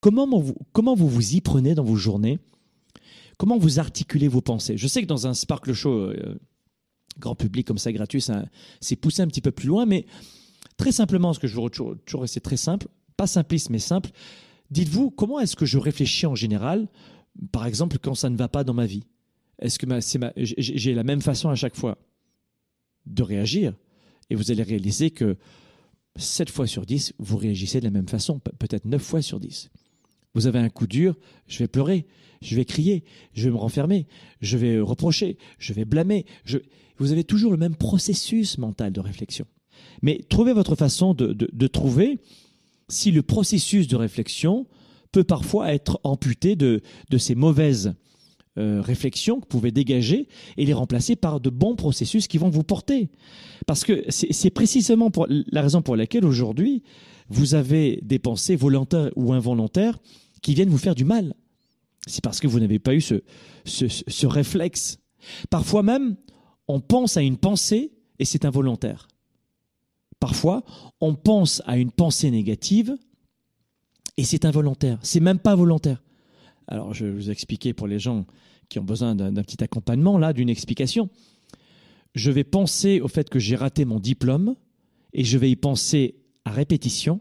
comment vous, vous y prenez dans vos journées? Comment vous articulez vos pensées? Je sais que dans un Sparkle Show euh, grand public comme ça, gratuit, c'est poussé un petit peu plus loin, mais très simplement, ce que je veux toujours, toujours c'est très simple, pas simpliste, mais simple. Dites-vous, comment est-ce que je réfléchis en général, par exemple, quand ça ne va pas dans ma vie? Est-ce que j'ai la même façon à chaque fois de réagir Et vous allez réaliser que 7 fois sur 10, vous réagissez de la même façon, peut-être 9 fois sur 10. Vous avez un coup dur, je vais pleurer, je vais crier, je vais me renfermer, je vais reprocher, je vais blâmer. Vous avez toujours le même processus mental de réflexion. Mais trouvez votre façon de, trouver si le processus de réflexion peut parfois être amputé de, ces mauvaises euh, réflexions que vous pouvez dégager et les remplacer par de bons processus qui vont vous porter. Parce que c'est précisément la raison pour laquelle aujourd'hui, vous avez des pensées volontaires ou involontaires qui viennent vous faire du mal. C'est parce que vous n'avez pas eu ce, réflexe. Parfois même, on pense à une pensée et c'est involontaire. Parfois, on pense à une pensée négative et c'est involontaire. C'est même pas volontaire. Alors, je vais vous expliquer pour les gens qui ont besoin d'un petit accompagnement, là, d'une explication. Je vais penser au fait que j'ai raté mon diplôme et je vais y penser à répétition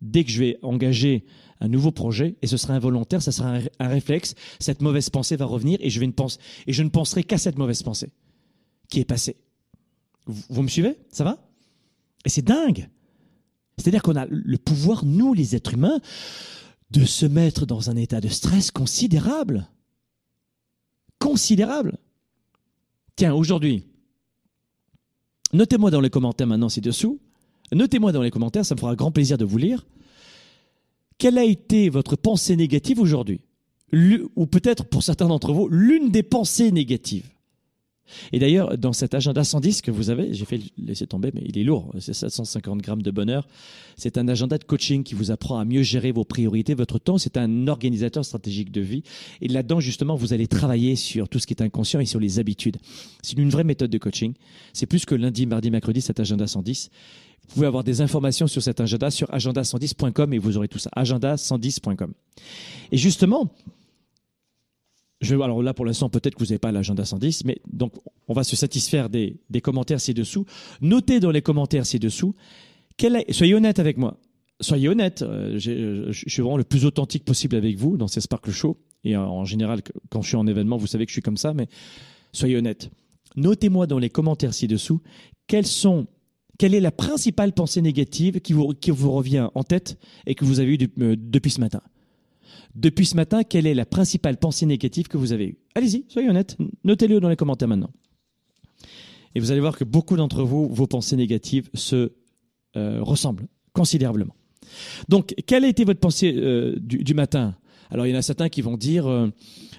dès que je vais engager un nouveau projet et ce sera involontaire, ça sera un, réflexe. Cette mauvaise pensée va revenir et je, ne pense, et je ne penserai qu'à cette mauvaise pensée qui est passée. Vous, me suivez? Ça va? Et c'est dingue. C'est-à-dire qu'on a le pouvoir, nous les êtres humains, de se mettre dans un état de stress considérable. Considérable. Tiens, aujourd'hui, notez-moi dans les commentaires maintenant ci-dessous, notez-moi dans les commentaires, ça me fera grand plaisir de vous lire. Quelle a été votre pensée négative aujourd'hui? Ou peut-être pour certains d'entre vous, l'une des pensées négatives. Et d'ailleurs, dans cet agenda 110 que vous avez, j'ai fait laisser tomber, mais il est lourd, c'est 750 grammes de bonheur. C'est un agenda de coaching qui vous apprend à mieux gérer vos priorités, votre temps. C'est un organisateur stratégique de vie. Et là-dedans, justement, vous allez travailler sur tout ce qui est inconscient et sur les habitudes. C'est une vraie méthode de coaching. C'est plus que lundi, mardi, mercredi, cet agenda 110. Vous pouvez avoir des informations sur cet agenda sur agenda110.com et vous aurez tout ça. Agenda110.com. Et justement, je, alors là, pour l'instant, peut-être que vous n'avez pas l'agenda 110, mais donc on va se satisfaire des, commentaires ci-dessous. Notez dans les commentaires ci-dessous, soyez honnête avec moi. Soyez honnête, euh, je, suis vraiment le plus authentique possible avec vous dans ces Sparkle Show. Et en général, quand je suis en événement, vous savez que je suis comme ça, mais soyez honnête. Notez-moi dans les commentaires ci-dessous quels sont quelle est la principale pensée négative qui vous, revient en tête et que vous avez eue euh, depuis ce matin? Depuis ce matin, quelle est la principale pensée négative que vous avez eue? Allez-y, soyez honnête, notez-le dans les commentaires maintenant. Et vous allez voir que beaucoup d'entre vous, vos pensées négatives se euh, ressemblent considérablement. Donc, quelle a été votre pensée euh, du, matin? Alors, il y en a certains qui vont dire,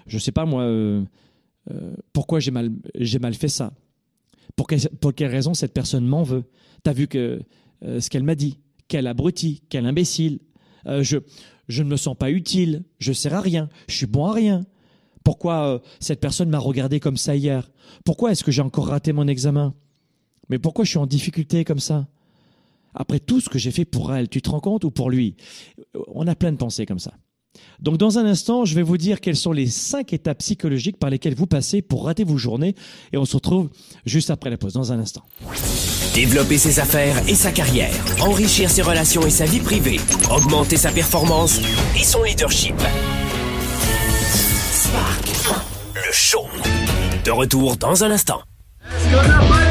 je ne sais pas moi, pourquoi j'ai mal fait ça? Pour, pour quelle raison cette personne m'en veut? T'as vu euh, ce qu'elle m'a dit. Quel abruti, quel imbécile. Euh, je, je ne me sens pas utile, je sers à rien, je suis bon à rien. Pourquoi euh, cette personne m'a regardé comme ça hier? Pourquoi est-ce que j'ai encore raté mon examen? Mais pourquoi je suis en difficulté comme ça? Après tout ce que j'ai fait pour elle, tu te rends compte ou pour lui? On a plein de pensées comme ça. Donc dans un instant, je vais vous dire quelles sont les cinq étapes psychologiques par lesquelles vous passez pour rater vos journées et on se retrouve juste après la pause, dans un instant. Développer ses affaires et sa carrière, enrichir ses relations et sa vie privée, augmenter sa performance et son leadership. Spark, le show. De retour dans un instant. Est-ce qu'on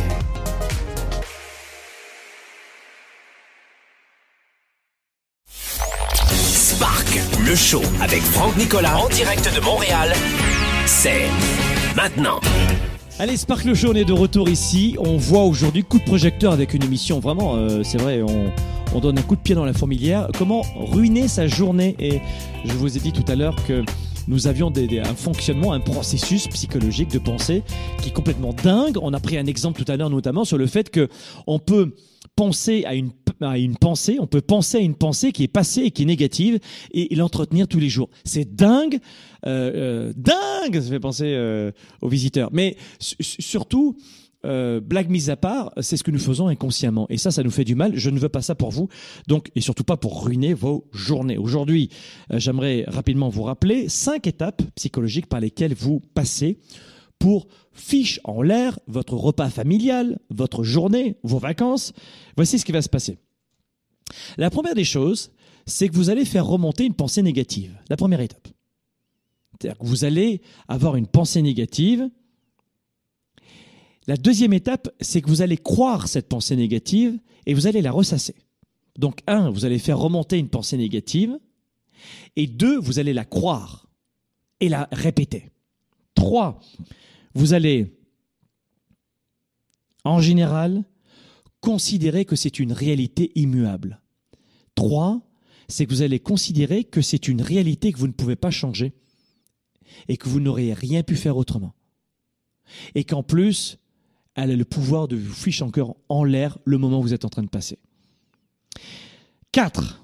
Le show avec Franck Nicolas en direct de Montréal, c'est maintenant. Allez, Spark le Show, on est de retour ici. On voit aujourd'hui coup de projecteur avec une émission vraiment, euh, c'est vrai, on, on, donne un coup de pied dans la fourmilière. Comment ruiner sa journée? Et je vous ai dit tout à l'heure que nous avions des, des, un fonctionnement, un processus psychologique de pensée qui est complètement dingue. On a pris un exemple tout à l'heure notamment sur le fait que on peut penser à une, à une pensée, on peut penser à une pensée qui est passée et qui est négative et, l'entretenir tous les jours. C'est dingue, euh, euh, dingue, ça fait penser euh, aux visiteurs. Mais surtout, blague mise à part, c'est ce que nous faisons inconsciemment. Et ça, ça nous fait du mal. Je ne veux pas ça pour vous. Donc, et surtout pas pour ruiner vos journées. Aujourd'hui, j'aimerais rapidement vous rappeler cinq étapes psychologiques par lesquelles vous passez pour fiche en l'air votre repas familial, votre journée, vos vacances. Voici ce qui va se passer. La première des choses, c'est que vous allez faire remonter une pensée négative. La première étape. C'est-à-dire que vous allez avoir une pensée négative. La deuxième étape, c'est que vous allez croire cette pensée négative et vous allez la ressasser. Donc, un, vous allez faire remonter une pensée négative. Et deux, vous allez la croire et la répéter. Trois, vous allez, en général, considérer que c'est une réalité immuable. Trois, c'est que vous allez considérer que c'est une réalité que vous ne pouvez pas changer et que vous n'auriez rien pu faire autrement. Et qu'en plus, elle a le pouvoir de vous ficher encore en l'air le moment où vous êtes en train de passer. Quatre,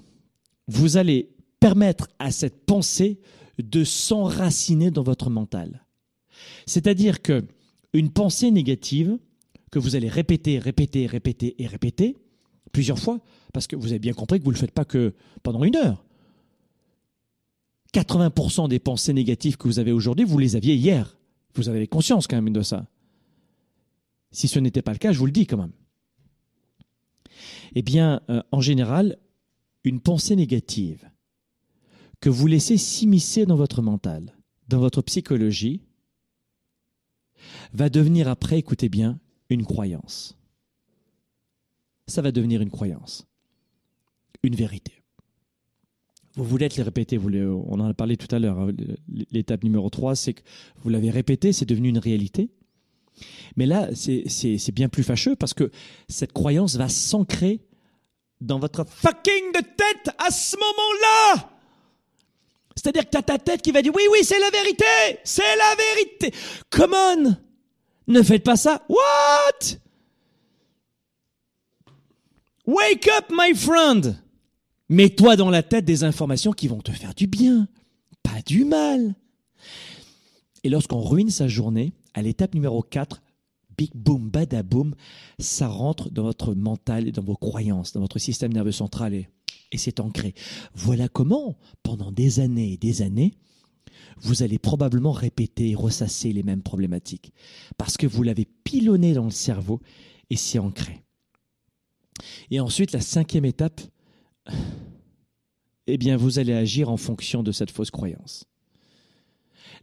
vous allez permettre à cette pensée de s'enraciner dans votre mental. C'est-à-dire que une pensée négative que vous allez répéter, répéter, répéter et répéter plusieurs fois, parce que vous avez bien compris que vous ne le faites pas que pendant une heure. 80% des pensées négatives que vous avez aujourd'hui, vous les aviez hier. Vous avez conscience quand même de ça. Si ce n'était pas le cas, je vous le dis quand même. Eh bien, euh, en général, une pensée négative que vous laissez s'immiscer dans votre mental, dans votre psychologie, va devenir après, écoutez bien, une croyance. Ça va devenir une croyance, une vérité. Vous voulez les répéter, vous on en a parlé tout à l'heure. Hein, l'étape numéro 3, c'est que vous l'avez répété, c'est devenu une réalité. Mais là, c'est bien plus fâcheux parce que cette croyance va s'ancrer dans votre fucking de tête à ce moment-là. C'est-à-dire que tu as ta tête qui va dire oui, oui, c'est la vérité, c'est la vérité. Come on, ne faites pas ça. What? Wake up, my friend. Mets-toi dans la tête des informations qui vont te faire du bien, pas du mal. Et lorsqu'on ruine sa journée, à l'étape numéro 4, big boom, badaboom, ça rentre dans votre mental dans vos croyances, dans votre système nerveux central et, et c'est ancré. Voilà comment, pendant des années et des années, vous allez probablement répéter et ressasser les mêmes problématiques. Parce que vous l'avez pilonné dans le cerveau et c'est ancré. Et ensuite, la cinquième étape, eh bien, vous allez agir en fonction de cette fausse croyance.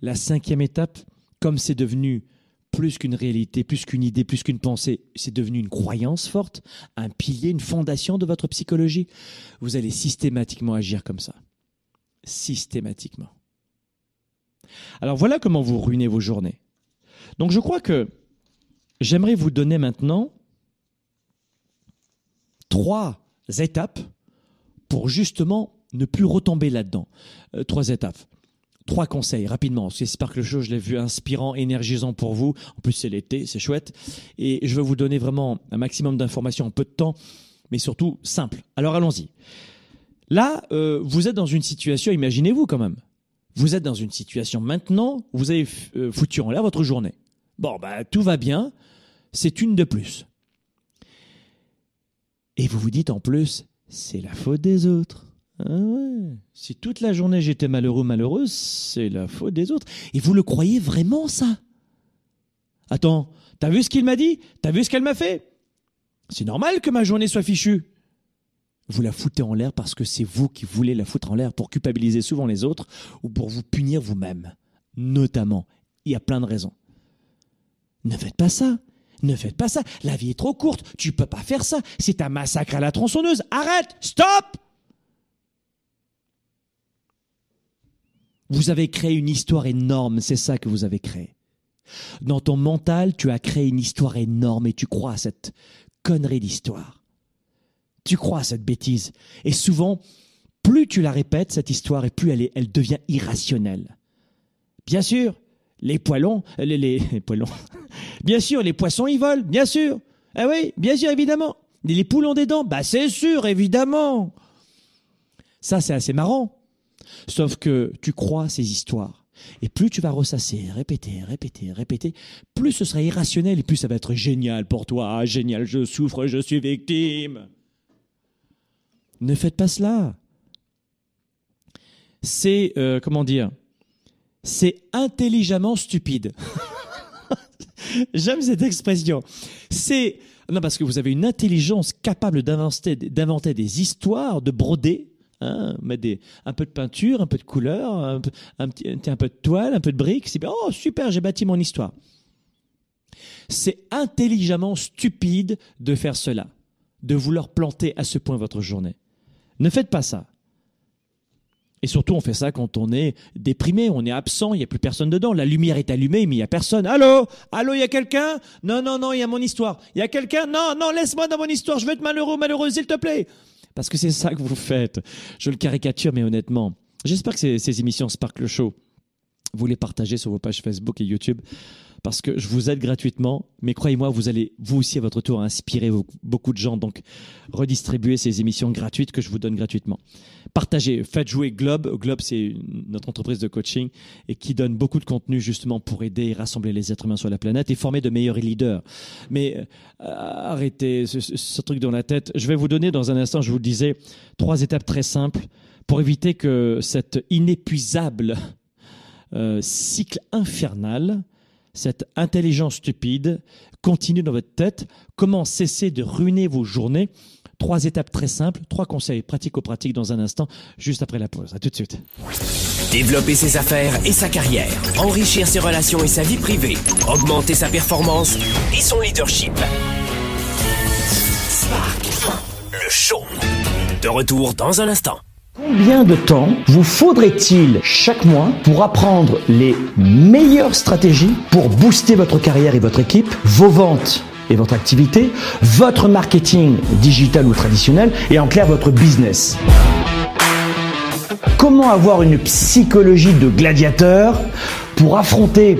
La cinquième étape, comme c'est devenu plus qu'une réalité, plus qu'une idée, plus qu'une pensée, c'est devenu une croyance forte, un pilier, une fondation de votre psychologie, vous allez systématiquement agir comme ça. Systématiquement. Alors voilà comment vous ruinez vos journées. Donc je crois que j'aimerais vous donner maintenant trois étapes pour justement ne plus retomber là-dedans. Euh, trois étapes. Trois conseils rapidement. J'espère que le show, je l'ai vu inspirant, énergisant pour vous. En plus, c'est l'été, c'est chouette. Et je vais vous donner vraiment un maximum d'informations en peu de temps, mais surtout simple. Alors allons-y. Là, euh, vous êtes dans une situation, imaginez-vous quand même. Vous êtes dans une situation maintenant, vous avez euh, foutu en l'air votre journée. Bon, bah, tout va bien, c'est une de plus. Et vous vous dites en plus, c'est la faute des autres. Ah. Si toute la journée j'étais malheureux, malheureuse, c'est la faute des autres. Et vous le croyez vraiment, ça? Attends, t'as vu ce qu'il m'a dit? T'as vu ce qu'elle m'a fait? C'est normal que ma journée soit fichue. Vous la foutez en l'air parce que c'est vous qui voulez la foutre en l'air pour culpabiliser souvent les autres ou pour vous punir vous-même. Notamment. Il y a plein de raisons. Ne faites pas ça. Ne faites pas ça. La vie est trop courte. Tu peux pas faire ça. C'est un massacre à la tronçonneuse. Arrête. Stop. Vous avez créé une histoire énorme, c'est ça que vous avez créé. Dans ton mental, tu as créé une histoire énorme et tu crois à cette connerie d'histoire. Tu crois à cette bêtise. Et souvent, plus tu la répètes, cette histoire, et plus elle, elle devient irrationnelle. Bien sûr, les poilons, les, les, les poilons, bien sûr, les poissons, ils volent, bien sûr. Ah oui, bien sûr, évidemment. Les poules ont des dents, bah c'est sûr, évidemment. Ça, c'est assez marrant. Sauf que tu crois ces histoires. Et plus tu vas ressasser, répéter, répéter, répéter, plus ce sera irrationnel et plus ça va être génial pour toi. Ah, génial, je souffre, je suis victime. Ne faites pas cela. C'est, euh, comment dire, c'est intelligemment stupide. J'aime cette expression. C'est, non, parce que vous avez une intelligence capable d'inventer, des histoires, de broder, Hein, un peu de peinture, un peu de couleur, un peu, petit, un peu de toile, un peu de briques. Oh, super, j'ai bâti mon histoire. C'est intelligemment stupide de faire cela, de vouloir planter à ce point votre journée. Ne faites pas ça. Et surtout, on fait ça quand on est déprimé, on est absent, il n'y a plus personne dedans. La lumière est allumée, mais il n'y a personne. Allô? Allô, il y a quelqu'un? Non, non, non, il y a mon histoire. Il y a quelqu'un? Non, non, laisse-moi dans mon histoire, je veux être malheureux, malheureuse, s'il te plaît. Parce que c'est ça que vous faites. Je le caricature, mais honnêtement. J'espère que ces, émissions Sparkle Show, vous les partagez sur vos pages Facebook et YouTube parce que je vous aide gratuitement, mais croyez-moi, vous allez vous aussi à votre tour inspirer beaucoup de gens. Donc, redistribuez ces émissions gratuites que je vous donne gratuitement. Partagez, faites jouer Globe. Globe, c'est notre entreprise de coaching et qui donne beaucoup de contenu justement pour aider et rassembler les êtres humains sur la planète et former de meilleurs leaders. Mais euh, arrêtez ce, ce, truc dans la tête. Je vais vous donner dans un instant, je vous le disais, trois étapes très simples pour éviter que cette inépuisable euh, cycle infernal cette intelligence stupide continue dans votre tête. Comment cesser de ruiner vos journées? Trois étapes très simples, trois conseils pratico-pratiques dans un instant, juste après la pause. À tout de suite. Développer ses affaires et sa carrière, enrichir ses relations et sa vie privée, augmenter sa performance et son leadership. Spark, le show. De retour dans un instant. Combien de temps vous faudrait-il chaque mois pour apprendre les meilleures stratégies pour booster votre carrière et votre équipe, vos ventes et votre activité, votre marketing digital ou traditionnel et en clair votre business? Comment avoir une psychologie de gladiateur pour affronter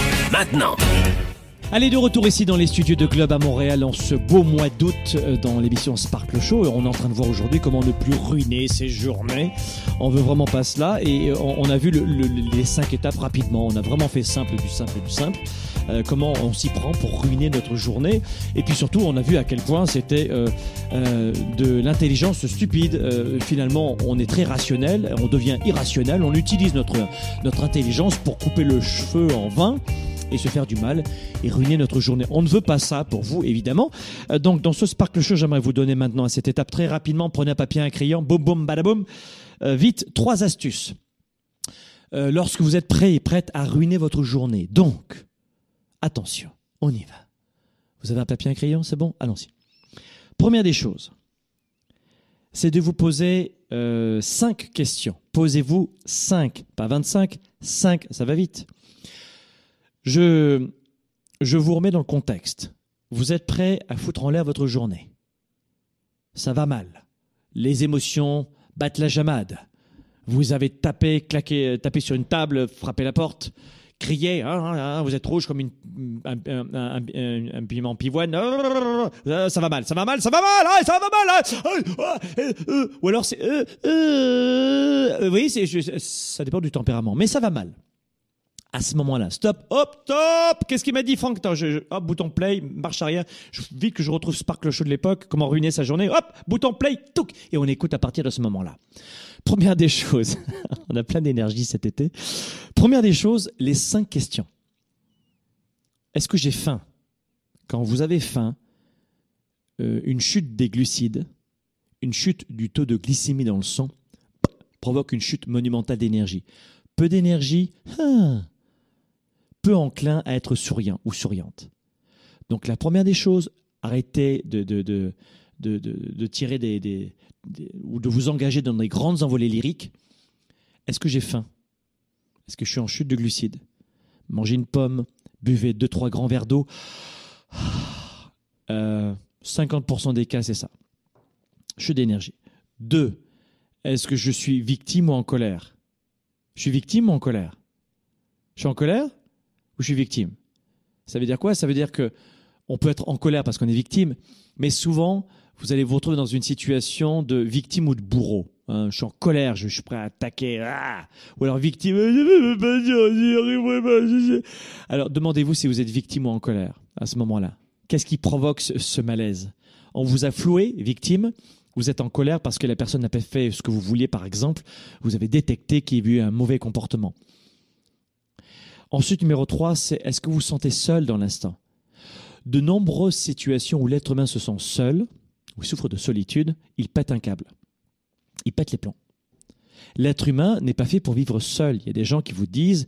maintenant. Allez, de retour ici dans les studios de Globe à Montréal en ce beau mois d'août euh, dans l'émission Sparkle Show. On est en train de voir aujourd'hui comment ne plus ruiner ses journées. On veut vraiment pas cela et euh, on a vu les cinq étapes rapidement. On a vraiment fait simple du simple du simple. Euh, comment on s'y prend pour ruiner notre journée. Et puis surtout, on a vu à quel point c'était de l'intelligence stupide. finalement, on est très rationnel, on devient irrationnel, on utilise notre, notre intelligence pour couper le cheveu en vain et se faire du mal et ruiner notre journée. On ne veut pas ça pour vous, évidemment. Euh, donc, dans ce Sparkle Show, j'aimerais vous donner maintenant à cette étape très rapidement. Prenez un papier, un crayon, boum, boum, badaboum. Euh, vite, trois astuces. Euh, lorsque vous êtes prêt et prête à ruiner votre journée. Donc, attention, on y va. Vous avez un papier, un crayon, c'est bon? Allons-y. Première des choses, c'est de vous poser cinq questions. Posez-vous cinq, pas 25, cinq, ça va vite. Je, vous remets dans le contexte. Vous êtes prêt à foutre en l'air votre journée. Ça va mal. Les émotions battent la jamade. Vous avez tapé, claqué, tapé sur une table, frappé la porte, crié, hein, hein, hein, vous êtes rouge comme une, un, un, piment pivoine. Ça va mal, ça va mal, ça va mal, ça va mal. Ou alors c'est, euh, euh, voyez, ça dépend du tempérament, mais ça va mal. À ce moment-là, stop, hop, stop Qu'est-ce qu'il m'a dit, Franck? Hop, bouton play, marche arrière. Je, vite que je retrouve Sparkle Show de l'époque, comment ruiner sa journée. Hop, bouton play, touc Et on écoute à partir de ce moment-là. Première des choses, on a plein d'énergie cet été. Première des choses, les cinq questions. Est-ce que j'ai faim? Quand vous avez faim, euh, une chute des glucides, une chute du taux de glycémie dans le sang, provoque une chute monumentale d'énergie. Peu d'énergie, ah, peu enclin à être souriant ou souriante. Donc la première des choses, arrêtez de, de, de, de, tirer des, ou de vous engager dans des grandes envolées lyriques. Est-ce que j'ai faim? Est-ce que je suis en chute de glucides? Mangez une pomme, buvez deux trois grands verres d'eau. Euh, 50% des cas, c'est ça. Chute d'énergie. Deux, est-ce que je suis victime ou en colère? Je suis victime ou en colère? Je suis en colère? Je suis victime Ça veut dire quoi? Ça veut dire que on peut être en colère parce qu'on est victime, mais souvent, vous allez vous retrouver dans une situation de victime ou de bourreau. hein. je suis en colère, je, suis prêt à attaquer. ah ou alors victime. Alors demandez-vous si vous êtes victime ou en colère à ce moment-là. Qu'est-ce qui provoque ce, ce malaise? On vous a floué, victime, vous êtes en colère parce que la personne n'a pas fait ce que vous vouliez, par exemple? Vous avez détecté qu'il y a eu un mauvais comportement. Ensuite, numéro 3, c'est est-ce que vous vous sentez seul dans l'instant? De nombreuses situations où l'être humain se sent seul, ou souffre de solitude, il pète un câble. Il pète les plombs. L'être humain n'est pas fait pour vivre seul. Il y a des gens qui vous disent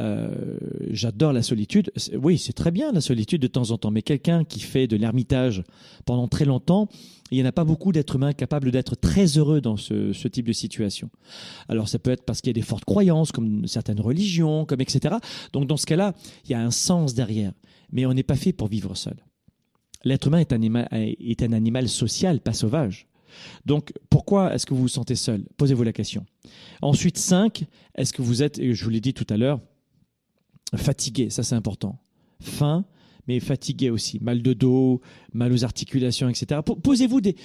euh, j'adore la solitude. Oui, c'est très bien la solitude de temps en temps, mais quelqu'un qui fait de l'ermitage pendant très longtemps, il n'y en a pas beaucoup d'êtres humains capables d'être très heureux dans ce, ce type de situation. Alors ça peut être parce qu'il y a des fortes croyances, comme certaines religions, comme etc. Donc dans ce cas-là, il y a un sens derrière, mais on n'est pas fait pour vivre seul. L'être humain est un, animal, est un animal social, pas sauvage. Donc, pourquoi est-ce que vous vous sentez seul? Posez-vous la question. Ensuite, 5, est-ce que vous êtes, et je vous l'ai dit tout à l'heure, fatigué Ça, c'est important. Faim, mais fatigué aussi. Mal de dos, mal aux articulations, etc. Po- Posez-vous des.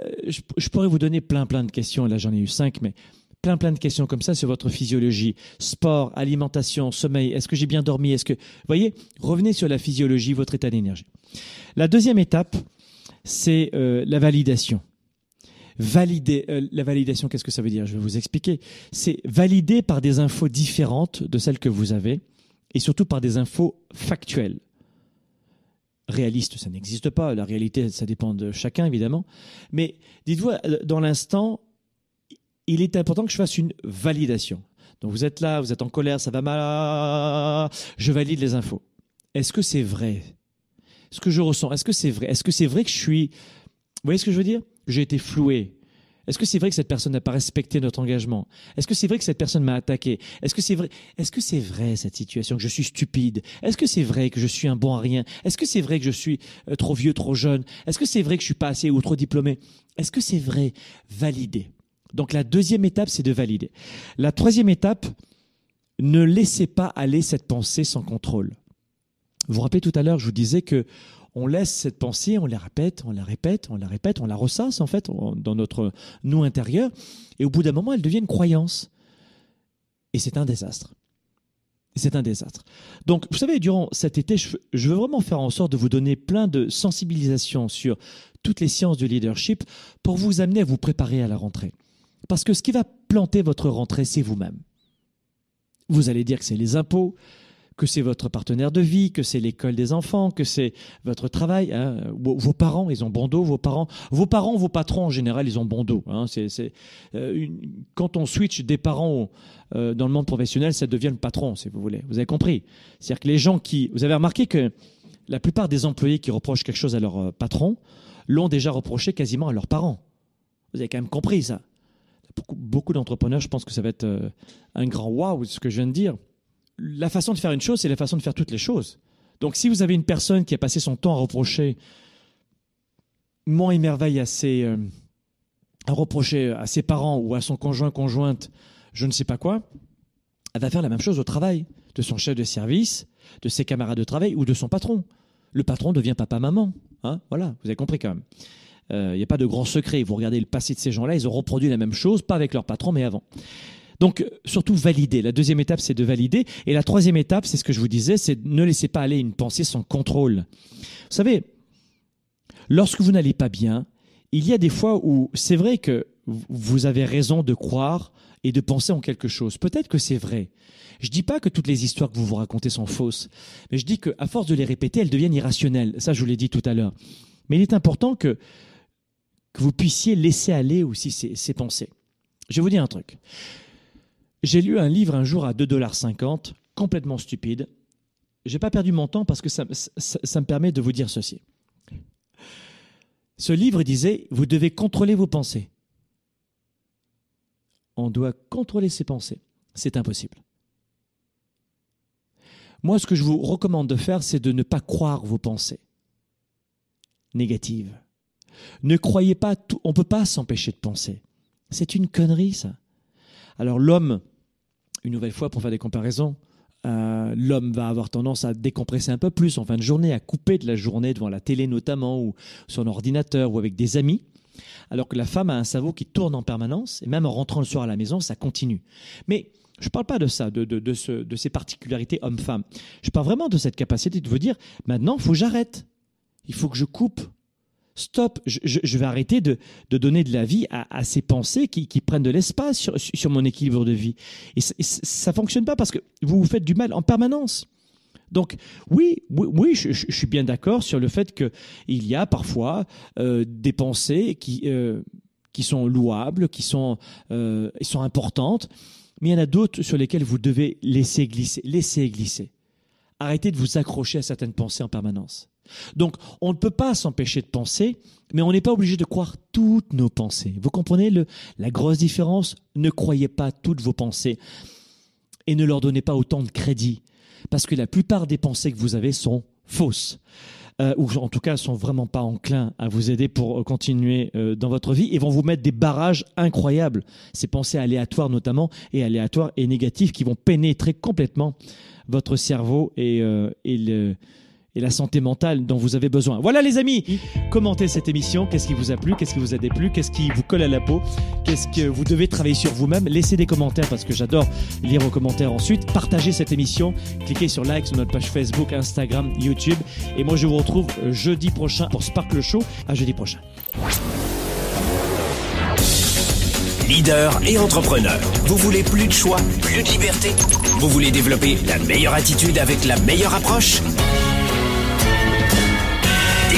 euh, je, pourrais vous donner plein, plein de questions. Là, j'en ai eu 5, mais plein, plein de questions comme ça sur votre physiologie. Sport, alimentation, sommeil. Est-ce que j'ai bien dormi? Est-ce que. Vous voyez, revenez sur la physiologie, votre état d'énergie. La deuxième étape, c'est euh, la validation. Valider, euh, la validation, qu'est-ce que ça veut dire? Je vais vous expliquer. C'est valider par des infos différentes de celles que vous avez et surtout par des infos factuelles. Réaliste, ça n'existe pas. La réalité, ça dépend de chacun, évidemment. Mais dites-vous, euh, dans l'instant, il est important que je fasse une validation. Donc vous êtes là, vous êtes en colère, ça va mal, je valide les infos. Est-ce que c'est vrai? Ce que je ressens, est-ce que c'est vrai? Est-ce que c'est vrai que je suis... Vous voyez ce que je veux dire? J'ai été floué. Est-ce que c'est vrai que cette personne n'a pas respecté notre engagement? Est-ce que c'est vrai que cette personne m'a attaqué? Est-ce que c'est vrai Est-ce que c'est cette situation que je suis stupide? Est-ce que c'est vrai que je suis un bon à rien? Est-ce que c'est vrai que je suis euh, trop vieux, trop jeune? Est-ce que c'est vrai que je suis pas assez ou trop diplômé? Est-ce que c'est vrai? Valider. Donc la deuxième étape, c'est de valider. La troisième étape, ne laissez pas aller cette pensée sans contrôle. Vous vous rappelez tout à l'heure, je vous disais que on laisse cette pensée, on la répète, on la répète, on la répète, on la ressasse en fait dans notre nous intérieur, et au bout d'un moment, elle devient une croyance. Et c'est un désastre. C'est un désastre. Donc, vous savez, durant cet été, je, je veux vraiment faire en sorte de vous donner plein de sensibilisation sur toutes les sciences du leadership pour vous amener à vous préparer à la rentrée. Parce que ce qui va planter votre rentrée, c'est vous-même. Vous allez dire que c'est les impôts, que c'est votre partenaire de vie, que c'est l'école des enfants, que c'est votre travail. hein. Vos, parents, ils ont bon dos. Vos parents, vos parents, vos patrons en général, ils ont bon dos. hein. Euh, quand on switch des parents euh, dans le monde professionnel, ça devient le patron, si vous voulez. Vous avez compris? C'est-à-dire que les gens qui, vous avez remarqué que la plupart des employés qui reprochent quelque chose à leur euh, patron l'ont déjà reproché quasiment à leurs parents. Vous avez quand même compris ça. Beaucoup, beaucoup d'entrepreneurs, je pense que ça va être un grand waouh ce que je viens de dire la façon de faire une chose, c'est la façon de faire toutes les choses. Donc si vous avez une personne qui a passé son temps à reprocher Mont et merveille à ses, euh, à reprocher à ses parents ou à son conjoint, conjointe, je ne sais pas quoi, elle va faire la même chose au travail, de son chef de service, de ses camarades de travail ou de son patron. Le patron devient papa-maman. Hein voilà, vous avez compris quand même. Il n'y a pas de grand secret. Vous regardez le passé de ces gens-là, ils ont reproduit la même chose, pas avec leur patron, mais avant. Donc, surtout valider. La deuxième étape, c'est de valider. Et la troisième étape, c'est ce que je vous disais, c'est ne laissez pas aller une pensée sans contrôle. Vous savez, lorsque vous n'allez pas bien, il y a des fois où c'est vrai que vous avez raison de croire et de penser en quelque chose. Peut-être que c'est vrai. Je dis pas que toutes les histoires que vous vous racontez sont fausses, mais je dis qu'à force de les répéter, elles deviennent irrationnelles. Ça, je vous l'ai dit tout à l'heure. Mais il est important que, que vous puissiez laisser aller aussi ces, ces pensées. Je vais vous dire un truc. J'ai lu un livre un jour à 2,50$, complètement stupide. J'ai pas perdu mon temps parce que ça, ça, me permet de vous dire ceci. Ce livre disait Vous devez contrôler vos pensées. On doit contrôler ses pensées. C'est impossible. Moi, ce que je vous recommande de faire, c'est de ne pas croire vos pensées négatives. Ne croyez pas tout. On ne peut pas s'empêcher de penser. C'est une connerie, ça. Alors, l'homme, une nouvelle fois pour faire des comparaisons, euh, l'homme va avoir tendance à décompresser un peu plus en fin de journée, à couper de la journée devant la télé notamment, ou son ordinateur, ou avec des amis. Alors que la femme a un cerveau qui tourne en permanence, et même en rentrant le soir à la maison, ça continue. Mais je ne parle pas de ça, de, de, de, ce, de ces particularités homme-femme. Je parle vraiment de cette capacité de vous dire, maintenant, il faut que j'arrête. Il faut que je coupe. Stop, je, vais arrêter de, donner de la vie à, ces pensées qui, prennent de l'espace sur, mon équilibre de vie. Et, ça ne fonctionne pas parce que vous vous faites du mal en permanence. Donc oui, oui, je, suis bien d'accord sur le fait qu'il y a parfois euh, des pensées qui, euh, qui sont louables, qui sont, euh, sont importantes, mais il y en a d'autres sur lesquelles vous devez laisser glisser, laisser glisser. Arrêtez de vous accrocher à certaines pensées en permanence. Donc, on ne peut pas s'empêcher de penser, mais on n'est pas obligé de croire toutes nos pensées. Vous comprenez le, la grosse différence? Ne croyez pas toutes vos pensées et ne leur donnez pas autant de crédit, parce que la plupart des pensées que vous avez sont fausses. Euh, ou en tout cas sont vraiment pas enclins à vous aider pour continuer euh, dans votre vie et vont vous mettre des barrages incroyables. Ces pensées aléatoires notamment et aléatoires et négatives qui vont pénétrer complètement votre cerveau et, euh, et le, et la santé mentale dont vous avez besoin. Voilà les amis, commentez cette émission, qu'est-ce qui vous a plu, qu'est-ce qui vous a déplu, qu'est-ce qui vous colle à la peau, qu'est-ce que vous devez travailler sur vous-même, laissez des commentaires parce que j'adore lire vos commentaires ensuite, partagez cette émission, cliquez sur like sur notre page Facebook, Instagram, YouTube. Et moi je vous retrouve jeudi prochain pour Sparkle Show, à jeudi prochain. Leader et entrepreneur, vous voulez plus de choix, plus de liberté? Vous voulez développer la meilleure attitude avec la meilleure approche?